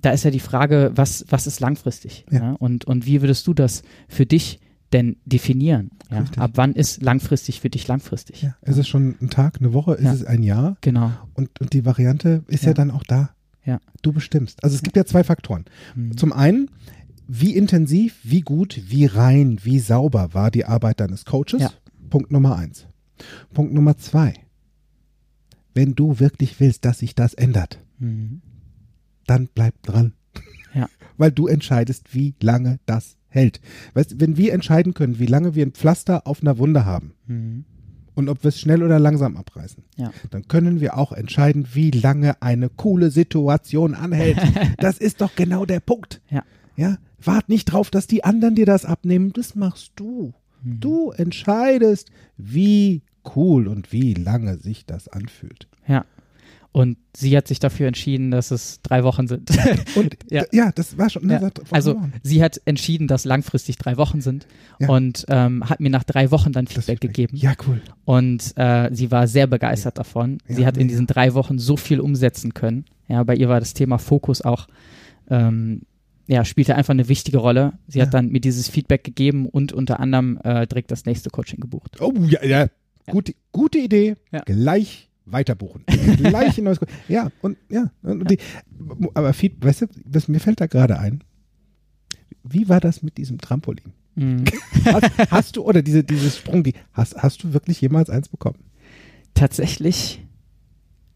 da ist ja die Frage, was, was ist langfristig? Ja. Und, und wie würdest du das für dich denn definieren? Ja? Ab wann ist langfristig für dich langfristig? Ja. Ist es schon ein Tag, eine Woche, ist Ja. es ein Jahr? Genau. Und, und die Variante ist ja. Ja. dann auch da. Ja. Du bestimmst. Also es gibt ja zwei Faktoren. Mhm. Zum einen, wie intensiv, wie gut, wie rein, wie sauber war die Arbeit deines Coaches? Ja. Punkt Nummer eins. Punkt Nummer zwei. Wenn du wirklich willst, dass sich das ändert, Mhm. dann bleib dran. Ja. Weil du entscheidest, wie lange das hält. Weißt, du, wenn wir entscheiden können, wie lange wir ein Pflaster auf einer Wunde haben Mhm. und ob wir es schnell oder langsam abreißen, Ja. dann können wir auch entscheiden, wie lange eine coole Situation anhält. das ist doch genau der Punkt. Ja. Ja, wart nicht drauf, dass die anderen dir das abnehmen. Das machst du. Mhm. Du entscheidest, wie cool und wie lange sich das anfühlt. Ja. Und sie hat sich dafür entschieden, dass es drei Wochen sind. Und Ja. ja, das war schon. Ne, Ja, also Wochen. sie hat entschieden, dass langfristig drei Wochen sind Ja. und ähm, hat mir nach drei Wochen dann Feedback Feedback. gegeben. Ja, cool. Und äh, sie war sehr begeistert davon. Sie hat in diesen drei Wochen so viel umsetzen können. Ja, bei ihr war das Thema Fokus auch, ähm, ja, spielte einfach eine wichtige Rolle. Sie Ja. hat dann mir dieses Feedback gegeben und unter anderem äh, direkt das nächste Coaching gebucht. Oh, ja, ja. Gute, gute Idee. Ja. Gleich weiterbuchen. Gleich ein neues. Ko- Ja, und ja. Und die, aber Feed, weißt du, was mir fällt da gerade ein? Wie war das mit diesem Trampolin? Mhm. Hast, hast du, oder diese, dieses Sprung, die, hast, hast du wirklich jemals eins bekommen? Tatsächlich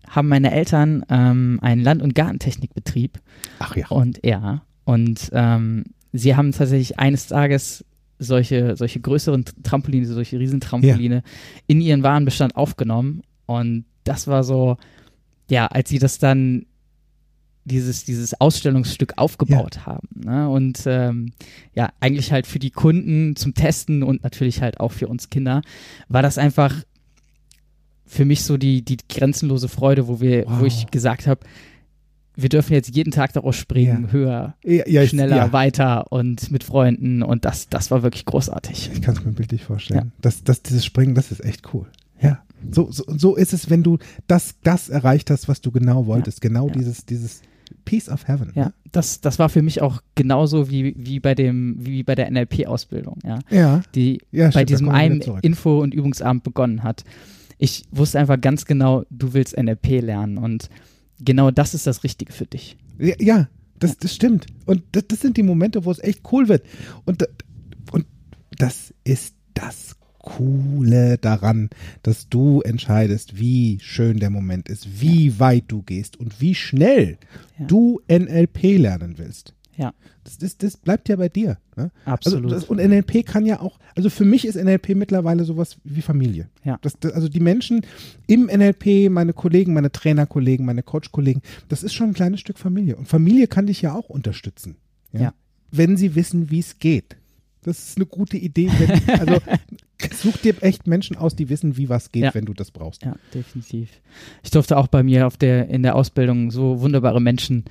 haben meine Eltern ähm, einen Land- und Gartentechnikbetrieb Ach ja. Und ja, und ähm, sie haben tatsächlich eines Tages solche, solche größeren Trampoline, solche Riesentrampoline in ihren Warenbestand aufgenommen. Und das war so, ja, als sie das dann dieses, dieses Ausstellungsstück aufgebaut haben. Ne? Und ähm, ja, eigentlich halt für die Kunden zum Testen und natürlich halt auch für uns Kinder, war das einfach für mich so die, die grenzenlose Freude, wo wir, wo Wow. ich gesagt habe, wir dürfen jetzt jeden Tag daraus springen, Ja. höher, ja, ja schneller, weiter und mit Freunden und das, das war wirklich großartig. Ich kann es mir bildlich vorstellen. Das, das, dieses Springen, das ist echt cool. Ja. So, so, so ist es, wenn du das, das erreicht hast, was du genau wolltest. Genau dieses, dieses Piece of Heaven. Ja, das, das war für mich auch genauso wie, wie bei dem, wie bei der NLP-Ausbildung, ja. Ja. Die ja bei stimmt, diesem einen. Info- und Übungsabend begonnen hat. Ich wusste einfach ganz genau, du willst NLP lernen und genau das ist das Richtige für dich. Ja, ja, Das, das stimmt. Und das, das sind die Momente, wo es echt cool wird. Und, und das ist das Coole daran, dass du entscheidest, wie schön der Moment ist, wie ja. weit du gehst und wie schnell ja. du NLP lernen willst. Ja. Das, das, das bleibt ja bei dir. Ne? Absolut. Also das, und NLP kann ja auch, also für mich ist NLP mittlerweile sowas wie Familie. Ja. Das, das, also die Menschen im NLP, meine Kollegen, meine Trainerkollegen, meine Coachkollegen, das ist schon ein kleines Stück Familie. Und Familie kann dich ja auch unterstützen. Ja. ja. Wenn sie wissen, wie es geht. Das ist eine gute Idee. Wenn, also such dir echt Menschen aus, die wissen, wie was geht, ja. wenn du das brauchst. Ja, definitiv. Ich durfte auch bei mir auf der, in der Ausbildung so wunderbare Menschen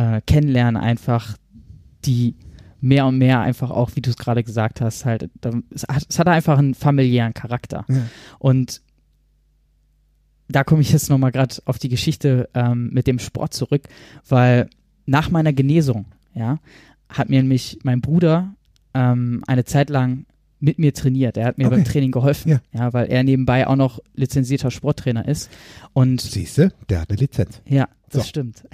äh, kennenlernen, einfach, die mehr und mehr einfach auch, wie du es gerade gesagt hast, halt, es hat, es hat einfach einen familiären Charakter. Ja. Und da komme ich jetzt nochmal gerade auf die Geschichte ähm, mit dem Sport zurück, weil nach meiner Genesung, ja, hat mir nämlich mein Bruder ähm, eine Zeit lang mit mir trainiert. Er hat mir okay. beim Training geholfen, ja. ja. weil er nebenbei auch noch lizenzierter Sporttrainer ist. Und siehste, der hat eine Lizenz. Ja, das so. stimmt.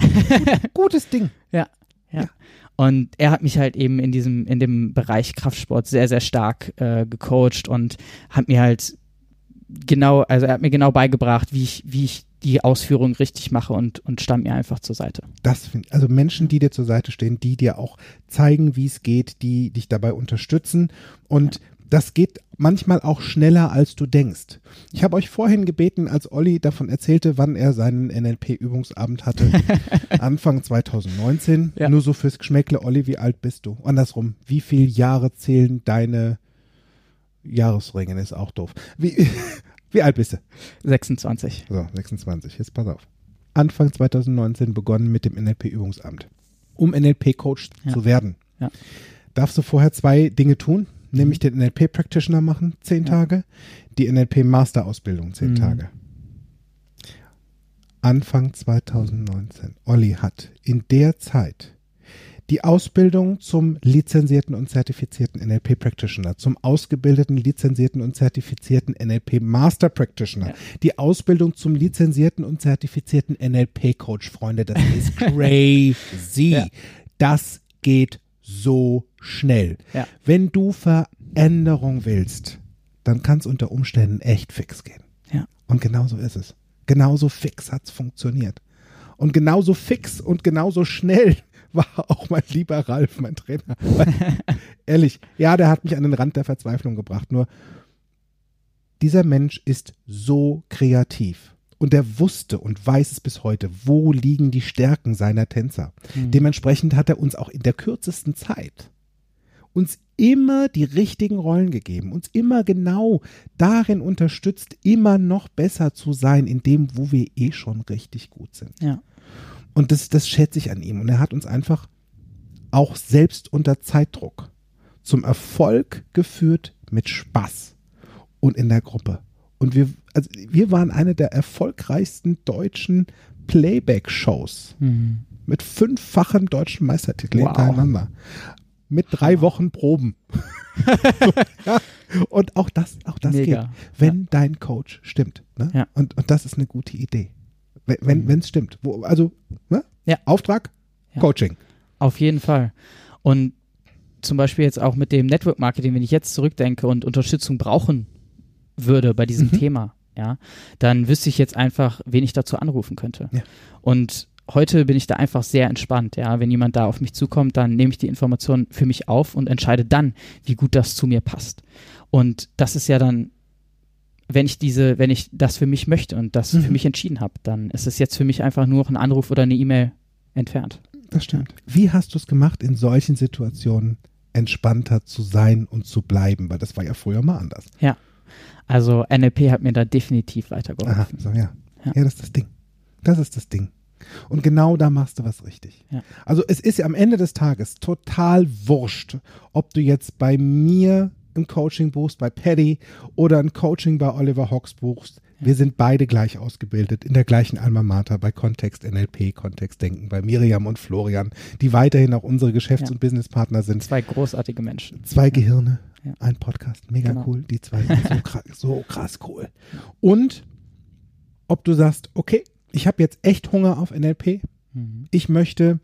Gutes Ding. Ja, ja, ja. Und er hat mich halt eben in diesem, in dem Bereich Kraftsport sehr, sehr stark äh, gecoacht und hat mir halt genau, also er hat mir genau beigebracht, wie ich, wie ich die Ausführung richtig mache und, und stand mir einfach zur Seite. Das find, also Menschen, die dir zur Seite stehen, die dir auch zeigen, wie es geht, die dich dabei unterstützen und ja. Das geht manchmal auch schneller, als du denkst. Ich habe euch vorhin gebeten, als Olli davon erzählte, wann er seinen NLP-Übungsabend hatte, Anfang 2019. Ja. Nur so fürs Geschmäckle, Olli, wie alt bist du? Andersrum, wie viele Jahre zählen deine Jahresringen? Ist auch doof. Wie, wie alt bist du? 26. So, 26. Jetzt pass auf. Anfang 2019 begonnen mit dem NLP-Übungsamt. Um NLP-Coach ja. zu werden, ja. darfst du vorher zwei Dinge tun, nämlich den NLP-Practitioner machen, zehn ja. Tage, die NLP-Master-Ausbildung, zehn mhm. Tage. Anfang 2019. Olli hat in der Zeit die Ausbildung zum lizenzierten und zertifizierten NLP Practitioner, zum ausgebildeten, lizenzierten und zertifizierten NLP Master Practitioner, ja. die Ausbildung zum lizenzierten und zertifizierten NLP Coach, Freunde, das ist crazy. Ja. Das geht so schnell. Ja. Wenn du Veränderung willst, dann kann es unter Umständen echt fix gehen. Ja. Und genauso ist es. Genauso fix hat es funktioniert. Und genauso fix und genauso schnell war auch mein lieber Ralf, mein Trainer. ehrlich, ja, der hat mich an den Rand der Verzweiflung gebracht. Nur dieser Mensch ist so kreativ. Und er wusste und weiß es bis heute, wo liegen die Stärken seiner Tänzer. Mhm. Dementsprechend hat er uns auch in der kürzesten Zeit uns immer die richtigen Rollen gegeben, uns immer genau darin unterstützt, immer noch besser zu sein, in dem, wo wir eh schon richtig gut sind. Ja. Und das, das schätze ich an ihm. Und er hat uns einfach auch selbst unter Zeitdruck zum Erfolg geführt mit Spaß und in der Gruppe. Und wir, also wir waren eine der erfolgreichsten deutschen Playback-Shows mhm. mit fünffachem deutschen Meistertitel wow. hintereinander. Mit drei Wochen Proben. so, ja. Und auch das, auch das Mega. geht, wenn ja. dein Coach stimmt. Ne? Ja. Und, und das ist eine gute Idee. Wenn es mhm. stimmt. Wo, also, ne? ja. Auftrag. Coaching. Auf jeden Fall. Und zum Beispiel jetzt auch mit dem Network Marketing, wenn ich jetzt zurückdenke und Unterstützung brauchen würde bei diesem mhm. Thema, ja, dann wüsste ich jetzt einfach, wen ich dazu anrufen könnte. Ja. Und heute bin ich da einfach sehr entspannt, ja. Wenn jemand da auf mich zukommt, dann nehme ich die Information für mich auf und entscheide dann, wie gut das zu mir passt. Und das ist ja dann wenn ich diese, wenn ich das für mich möchte und das mhm. für mich entschieden habe, dann ist es jetzt für mich einfach nur noch ein Anruf oder eine E-Mail entfernt. Das stimmt. Wie hast du es gemacht, in solchen Situationen entspannter zu sein und zu bleiben? Weil das war ja früher mal anders. Ja. Also NLP hat mir da definitiv weitergeholfen. Aha, so, ja. ja. Ja, das ist das Ding. Das ist das Ding. Und genau da machst du was richtig. Ja. Also es ist ja am Ende des Tages total wurscht, ob du jetzt bei mir ein Coaching buchst bei Paddy oder ein Coaching bei Oliver Hawks buchst. Wir sind beide gleich ausgebildet, in der gleichen Alma Mater, bei Kontext NLP, Kontext Denken, bei Miriam und Florian, die weiterhin auch unsere Geschäfts- ja. und Businesspartner sind. Zwei großartige Menschen. Zwei Gehirne, ja. ein Podcast, mega genau. cool. Die zwei sind so krass, so krass cool. Und ob du sagst, okay, ich habe jetzt echt Hunger auf NLP, mhm. ich möchte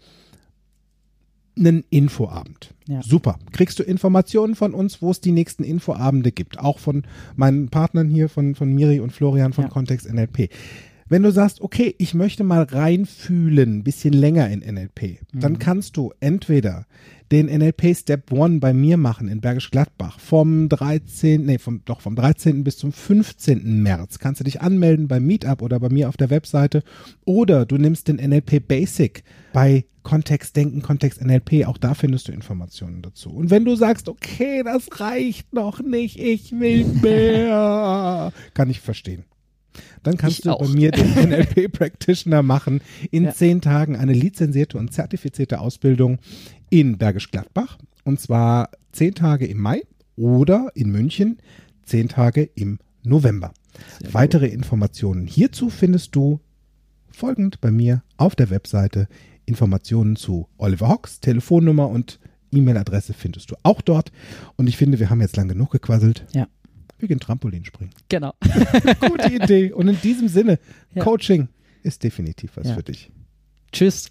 einen Infoabend. Ja. Super. Kriegst du Informationen von uns, wo es die nächsten Infoabende gibt. Auch von meinen Partnern hier, von, von Miri und Florian von Ja. Kontext NLP. Wenn du sagst, okay, ich möchte mal reinfühlen, ein bisschen länger in NLP, dann kannst du entweder den NLP Step One bei mir machen in Bergisch Gladbach vom 13. Nee, vom, doch vom 13. bis zum 15. März. Kannst du dich anmelden beim Meetup oder bei mir auf der Webseite. Oder du nimmst den NLP Basic bei Kontext Denken, Kontext NLP. Auch da findest du Informationen dazu. Und wenn du sagst, okay, das reicht noch nicht, ich will mehr, kann ich verstehen. Dann kannst Ich du auch. bei mir den NLP Practitioner machen. In Ja. zehn Tagen eine lizenzierte und zertifizierte Ausbildung in Bergisch Gladbach. Und zwar zehn Tage im Mai oder in München zehn Tage im November. Sehr Weitere Informationen hierzu findest du folgend bei mir auf der Webseite. Informationen zu Oliver Hawks, Telefonnummer und E-Mail-Adresse findest du auch dort. Und ich finde, wir haben jetzt lang genug gequasselt. Ja. Wir gehen Trampolin springen. Genau. Gute Idee. Und in diesem Sinne, Ja. Coaching ist definitiv was Ja. für dich. Tschüss